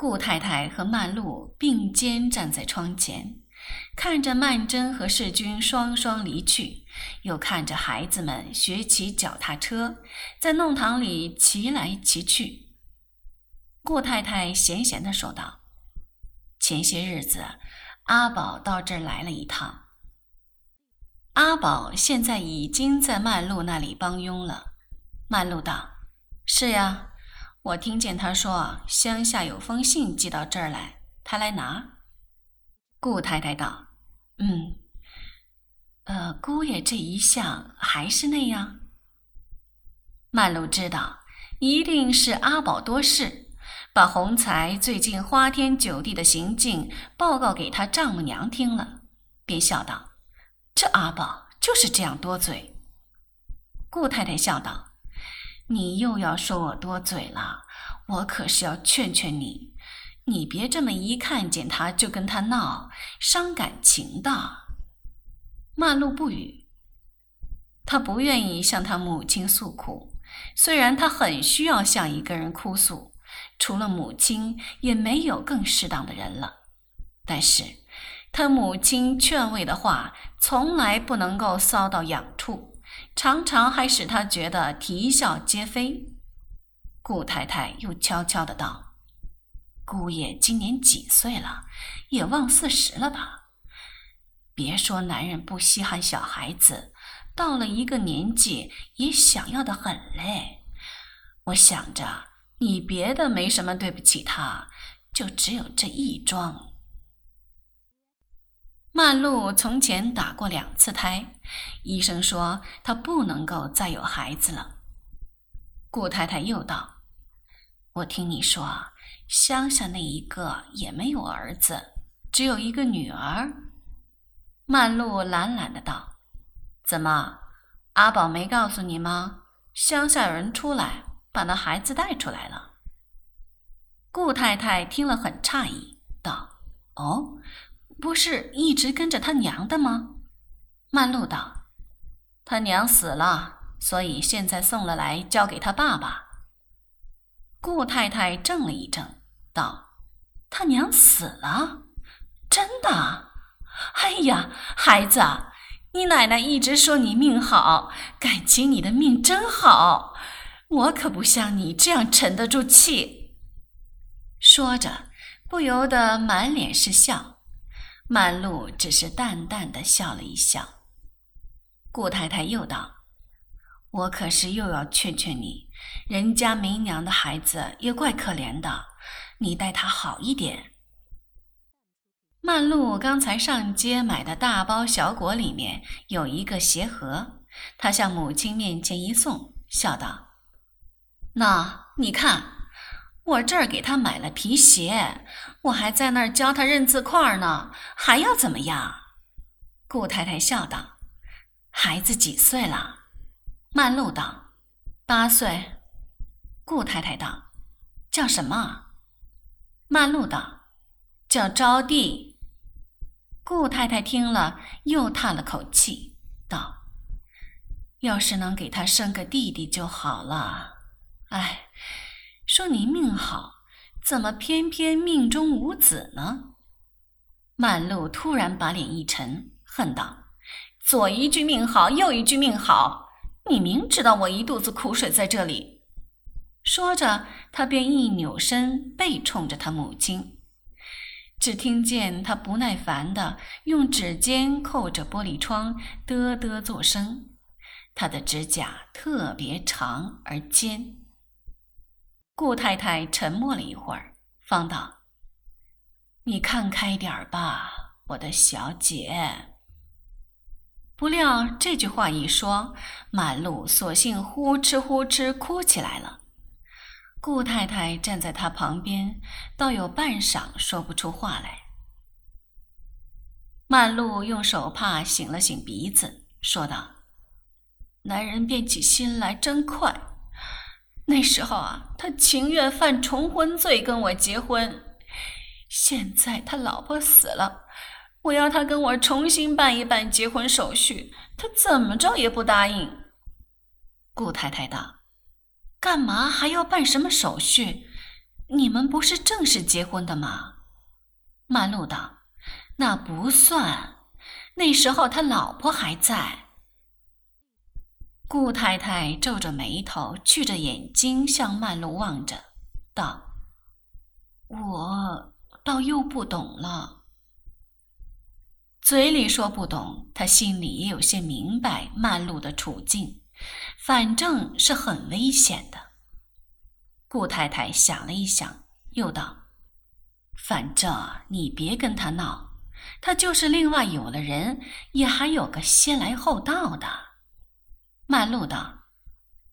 顾太太和曼璐并肩站在窗前，看着曼桢和世君双双离去，又看着孩子们学骑脚踏车，在弄堂里骑来骑去。顾太太闲闲地说道：“前些日子，阿宝到这儿来了一趟。阿宝现在已经在曼璐那里帮佣了。”曼璐道：“是呀。”我听见他说，乡下有封信寄到这儿来，他来拿。顾太太道：“嗯，呃，姑爷这一向还是那样。”曼璐知道，一定是阿宝多事，把洪才最近花天酒地的行径报告给他丈母娘听了，便笑道：“这阿宝就是这样多嘴。”顾太太笑道。你又要说我多嘴了，我可是要劝劝你，你别这么一看见他就跟他闹，伤感情的。曼璐不语，他不愿意向他母亲诉苦，虽然他很需要向一个人哭诉，除了母亲也没有更适当的人了，但是他母亲劝慰的话从来不能够骚到痒处。常常还使他觉得啼笑皆非。顾太太又悄悄的道：“姑爷今年几岁了？也望四十了吧？别说男人不稀罕小孩子，到了一个年纪也想要的很嘞。我想着你别的没什么对不起他，就只有这一桩。”曼露从前打过两次胎，医生说她不能够再有孩子了。顾太太又道：“我听你说，乡下那一个也没有儿子，只有一个女儿。”曼露懒懒的道：“怎么，阿宝没告诉你吗？乡下有人出来把那孩子带出来了。”顾太太听了很诧异，道：“哦。”不是一直跟着他娘的吗？曼璐道：“他娘死了，所以现在送了来交给他爸爸。”顾太太怔了一怔，道：“他娘死了？真的？哎呀，孩子，你奶奶一直说你命好，感情你的命真好。我可不像你这样沉得住气。”说着，不由得满脸是笑。曼露只是淡淡的笑了一笑。顾太太又道：“我可是又要劝劝你，人家没娘的孩子也怪可怜的，你待他好一点。”曼璐刚才上街买的大包小裹里面有一个鞋盒，她向母亲面前一送，笑道：“那你看。”我这儿给他买了皮鞋，我还在那儿教他认字块呢，还要怎么样？顾太太笑道：“孩子几岁了？”曼璐道：“八岁。”顾太太道：“叫什么？”曼璐道：“叫招娣。”顾太太听了，又叹了口气，道：“要是能给他生个弟弟就好了。哎。”说你命好，怎么偏偏命中无子呢？曼璐突然把脸一沉，恨道：“左一句命好，右一句命好，你明知道我一肚子苦水在这里。”说着，他便一扭身，背冲着他母亲。只听见他不耐烦的用指尖扣着玻璃窗，嘚嘚作声。他的指甲特别长而尖。顾太太沉默了一会儿，方道：“你看开点儿吧，我的小姐。”不料这句话一说，满路索性呼哧呼哧哭起来了。顾太太站在他旁边，倒有半晌说不出话来。曼璐用手帕擤了擤鼻子，说道：“男人变起心来真快。”那时候啊，他情愿犯重婚罪跟我结婚。现在他老婆死了，我要他跟我重新办一办结婚手续，他怎么着也不答应。顾太太道：“干嘛还要办什么手续？你们不是正式结婚的吗？曼璐道：“那不算，那时候他老婆还在。”顾太太皱着眉头，觑着眼睛向曼璐望着，道：“我倒又不懂了。”嘴里说不懂，他心里也有些明白曼璐的处境，反正是很危险的。顾太太想了一想，又道：“反正你别跟他闹，他就是另外有了人，也还有个先来后到的。”曼璐道：“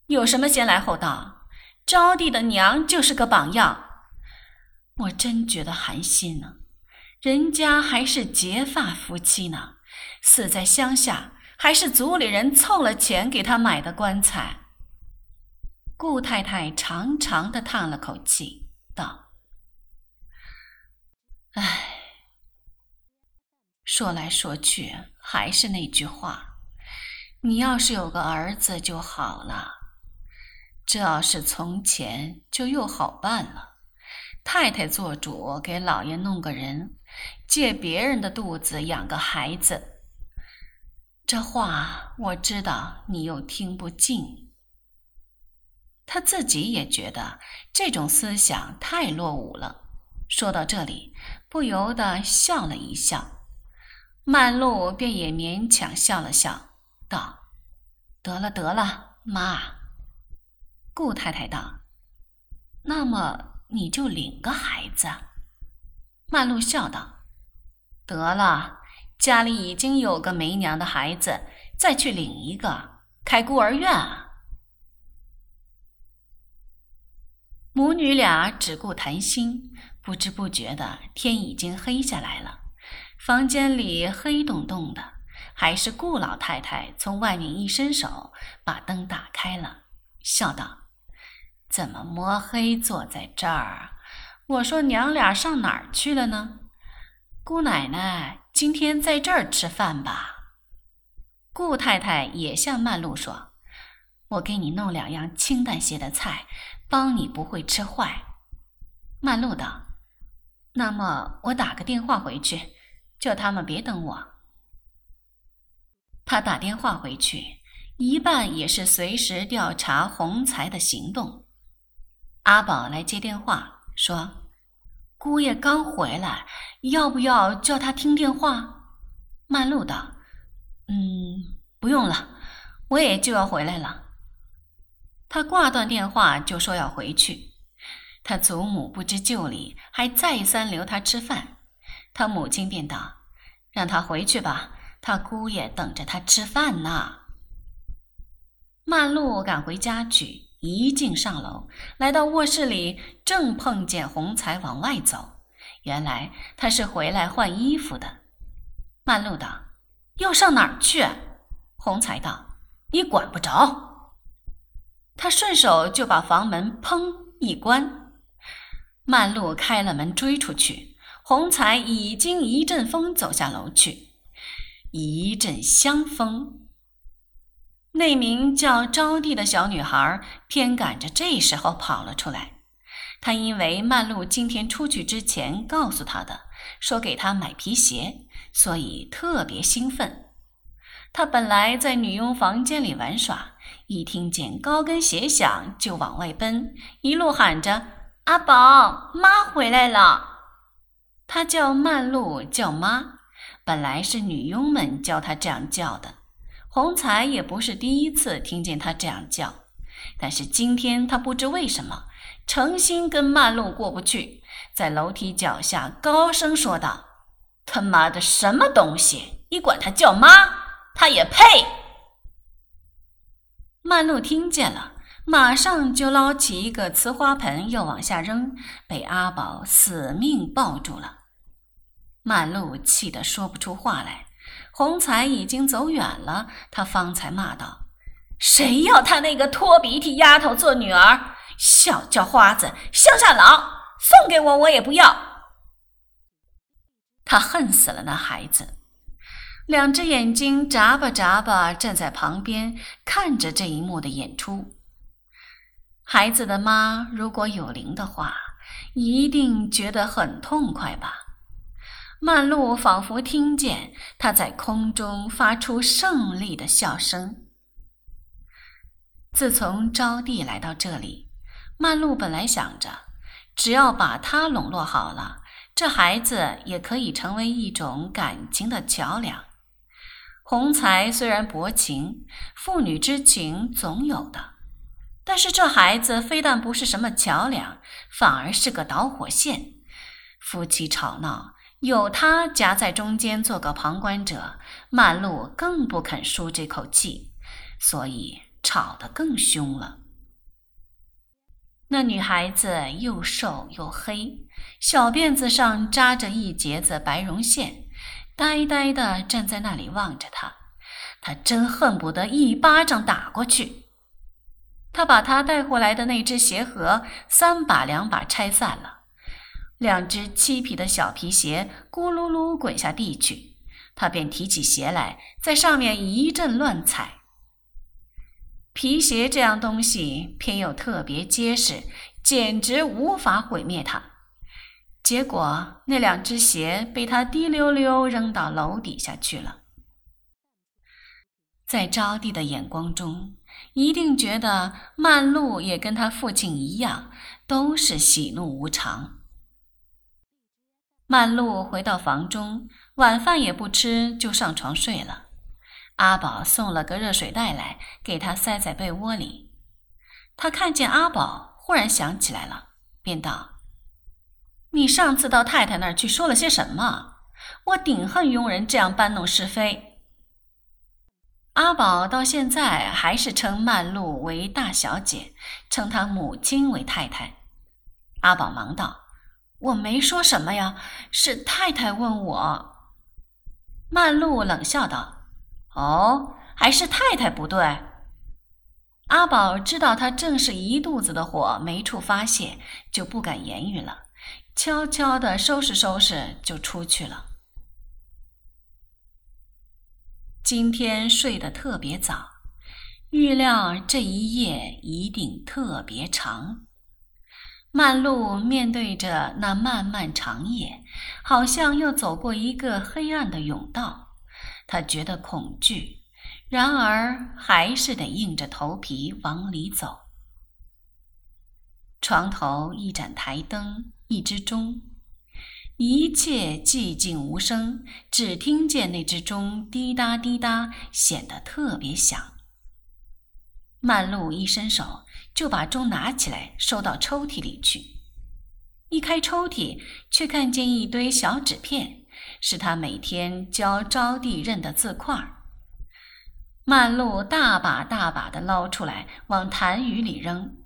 有什么先来后到？招娣的娘就是个榜样，我真觉得寒心呢。人家还是结发夫妻呢，死在乡下，还是族里人凑了钱给他买的棺材。”顾太太长长的叹了口气，道：“唉，说来说去还是那句话，你要是有个儿子就好了。这要是从前，就又好办了。太太做主给老爷弄个人，借别人的肚子养个孩子。这话我知道，你又听不进。”他自己也觉得这种思想太落伍了。说到这里，不由得笑了一笑。曼璐便也勉强笑了笑，道：“得了，得了，妈。”顾太太道：“那么你就领个孩子。”曼璐笑道：“得了，家里已经有个没娘的孩子，再去领一个，开孤儿院啊。”母女俩只顾谈心，不知不觉的天已经黑下来了。房间里黑洞洞的，还是顾老太太从外面一伸手把灯打开了，笑道：“怎么摸黑坐在这儿？我说娘俩上哪儿去了呢？姑奶奶今天在这儿吃饭吧？”顾太太也向曼璐说：“我给你弄两样清淡些的菜。”帮你不会吃坏，曼璐道：“那么我打个电话回去，叫他们别等我。”他打电话回去，一半也是随时调查洪才的行动。阿宝来接电话，说：“姑爷刚回来，要不要叫他听电话？”曼璐道：“嗯，不用了，我也就要回来了。”他挂断电话就说要回去，他祖母不知就里，还再三留他吃饭。他母亲便道：“让他回去吧，他姑爷等着他吃饭呢。”曼璐赶回家去，一进上楼，来到卧室里，正碰见洪才往外走。原来他是回来换衣服的。曼璐道：“要上哪儿去？”洪才道：“你管不着。”他顺手就把房门砰一关，曼璐开了门追出去，洪才已经一阵风走下楼去，一阵香风。那名叫招娣的小女孩偏赶着这时候跑了出来，她因为曼璐今天出去之前告诉她的，说给她买皮鞋，所以特别兴奋。她本来在女佣房间里玩耍。一听见高跟鞋响，就往外奔，一路喊着：“阿宝，妈回来了！”她叫曼璐，叫妈。本来是女佣们教他这样叫的。红彩也不是第一次听见他这样叫，但是今天他不知为什么，诚心跟曼露过不去，在楼梯脚下高声说道：“他妈的什么东西！你管他叫妈，他也配！”曼璐听见了，马上就捞起一个瓷花盆要往下扔，被阿宝死命抱住了。曼露气得说不出话来。红彩已经走远了，他方才骂道：“谁要他那个拖鼻涕丫头做女儿？小叫花子，乡下佬，送给我我也不要。”他恨死了那孩子。两只眼睛眨巴眨巴，站在旁边看着这一幕的演出。孩子的妈如果有灵的话，一定觉得很痛快吧？曼璐仿佛听见他在空中发出胜利的笑声。自从招娣来到这里，曼璐本来想着，只要把他笼络好了，这孩子也可以成为一种感情的桥梁。洪才虽然薄情，父女之情总有的，但是这孩子非但不是什么桥梁，反而是个导火线。夫妻吵闹，有他夹在中间做个旁观者，曼璐更不肯输这口气，所以吵得更凶了。那女孩子又瘦又黑，小辫子上扎着一截子白绒线。呆呆地站在那里望着他，他真恨不得一巴掌打过去。他把他带回来的那只鞋盒三把两把拆散了，两只漆皮的小皮鞋咕噜噜滚下地去。他便提起鞋来，在上面一阵乱踩。皮鞋这样东西偏又特别结实，简直无法毁灭它。结果，那两只鞋被他滴溜溜扔到楼底下去了。在招娣的眼光中，一定觉得曼璐也跟他父亲一样，都是喜怒无常。曼璐回到房中，晚饭也不吃，就上床睡了。阿宝送了个热水袋来，给他塞在被窝里。他看见阿宝，忽然想起来了，便道。你上次到太太那儿去说了些什么？我顶恨佣人这样搬弄是非。阿宝到现在还是称曼璐为大小姐，称她母亲为太太。阿宝忙道：“我没说什么呀，是太太问我。”曼璐冷笑道：“哦，还是太太不对。”阿宝知道他正是一肚子的火没处发泄，就不敢言语了。悄悄的收拾收拾，就出去了。今天睡得特别早，预料这一夜一定特别长。曼璐面对着那漫漫长夜，好像又走过一个黑暗的甬道，她觉得恐惧，然而还是得硬着头皮往里走。床头一盏台灯。一只钟，一切寂静无声，只听见那只钟滴答滴答，显得特别响。曼璐一伸手就把钟拿起来，收到抽屉里去。一开抽屉，却看见一堆小纸片，是他每天教招娣认的字块。曼璐大把大把的捞出来，往痰盂里扔。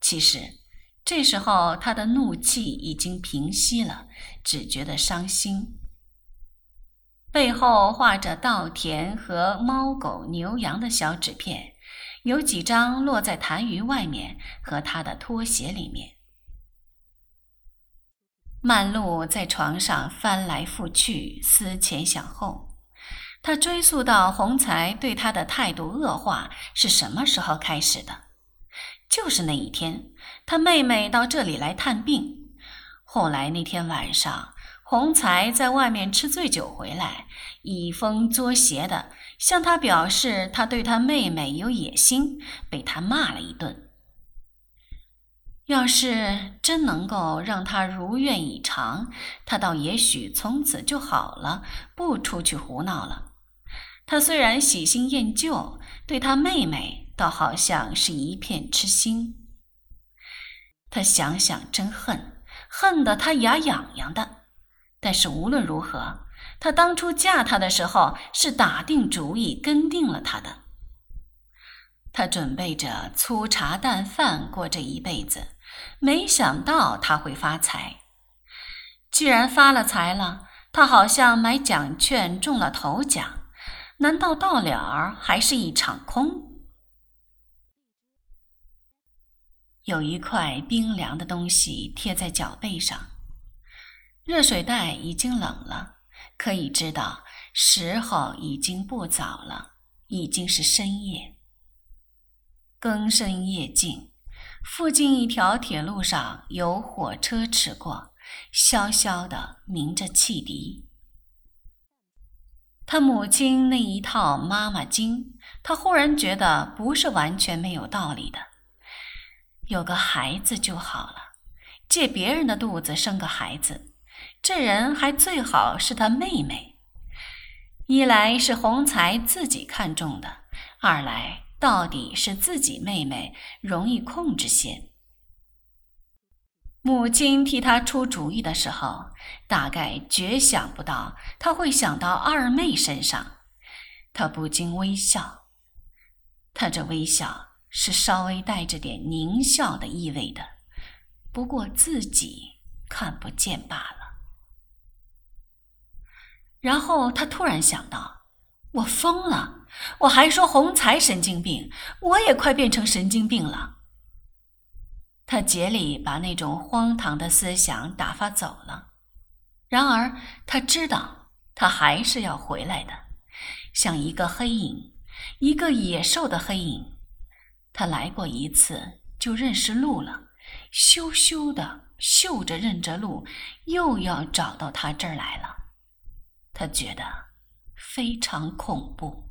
其实。这时候，他的怒气已经平息了，只觉得伤心。背后画着稻田和猫狗牛羊的小纸片，有几张落在痰盂外面和他的拖鞋里面。曼璐在床上翻来覆去，思前想后，他追溯到洪才对他的态度恶化是什么时候开始的。就是那一天，他妹妹到这里来探病。后来那天晚上，洪才在外面吃醉酒回来，以风作邪的向他表示他对他妹妹有野心，被他骂了一顿。要是真能够让他如愿以偿，他倒也许从此就好了，不出去胡闹了。他虽然喜新厌旧，对他妹妹。倒好像是一片痴心。他想想真恨，恨得他牙痒痒的。但是无论如何，他当初嫁他的时候是打定主意跟定了他的。他准备着粗茶淡饭过这一辈子，没想到他会发财。既然发了财了，他好像买奖券中了头奖，难道到了儿还是一场空？有一块冰凉的东西贴在脚背上，热水袋已经冷了，可以知道时候已经不早了，已经是深夜。更深夜静，附近一条铁路上有火车驰过，萧萧的鸣着汽笛。他母亲那一套妈妈经，他忽然觉得不是完全没有道理的。有个孩子就好了，借别人的肚子生个孩子，这人还最好是他妹妹。一来是洪才自己看中的，二来到底是自己妹妹容易控制些。母亲替他出主意的时候，大概绝想不到他会想到二妹身上。他不禁微笑，他这微笑是稍微带着点狞笑的意味的，不过自己看不见罢了。然后他突然想到：“我疯了！我还说洪才神经病，我也快变成神经病了。”他竭力把那种荒唐的思想打发走了。然而他知道，他还是要回来的，像一个黑影，一个野兽的黑影。他来过一次，就认识路了，咻咻的嗅着认着路，又要找到他这儿来了。他觉得非常恐怖。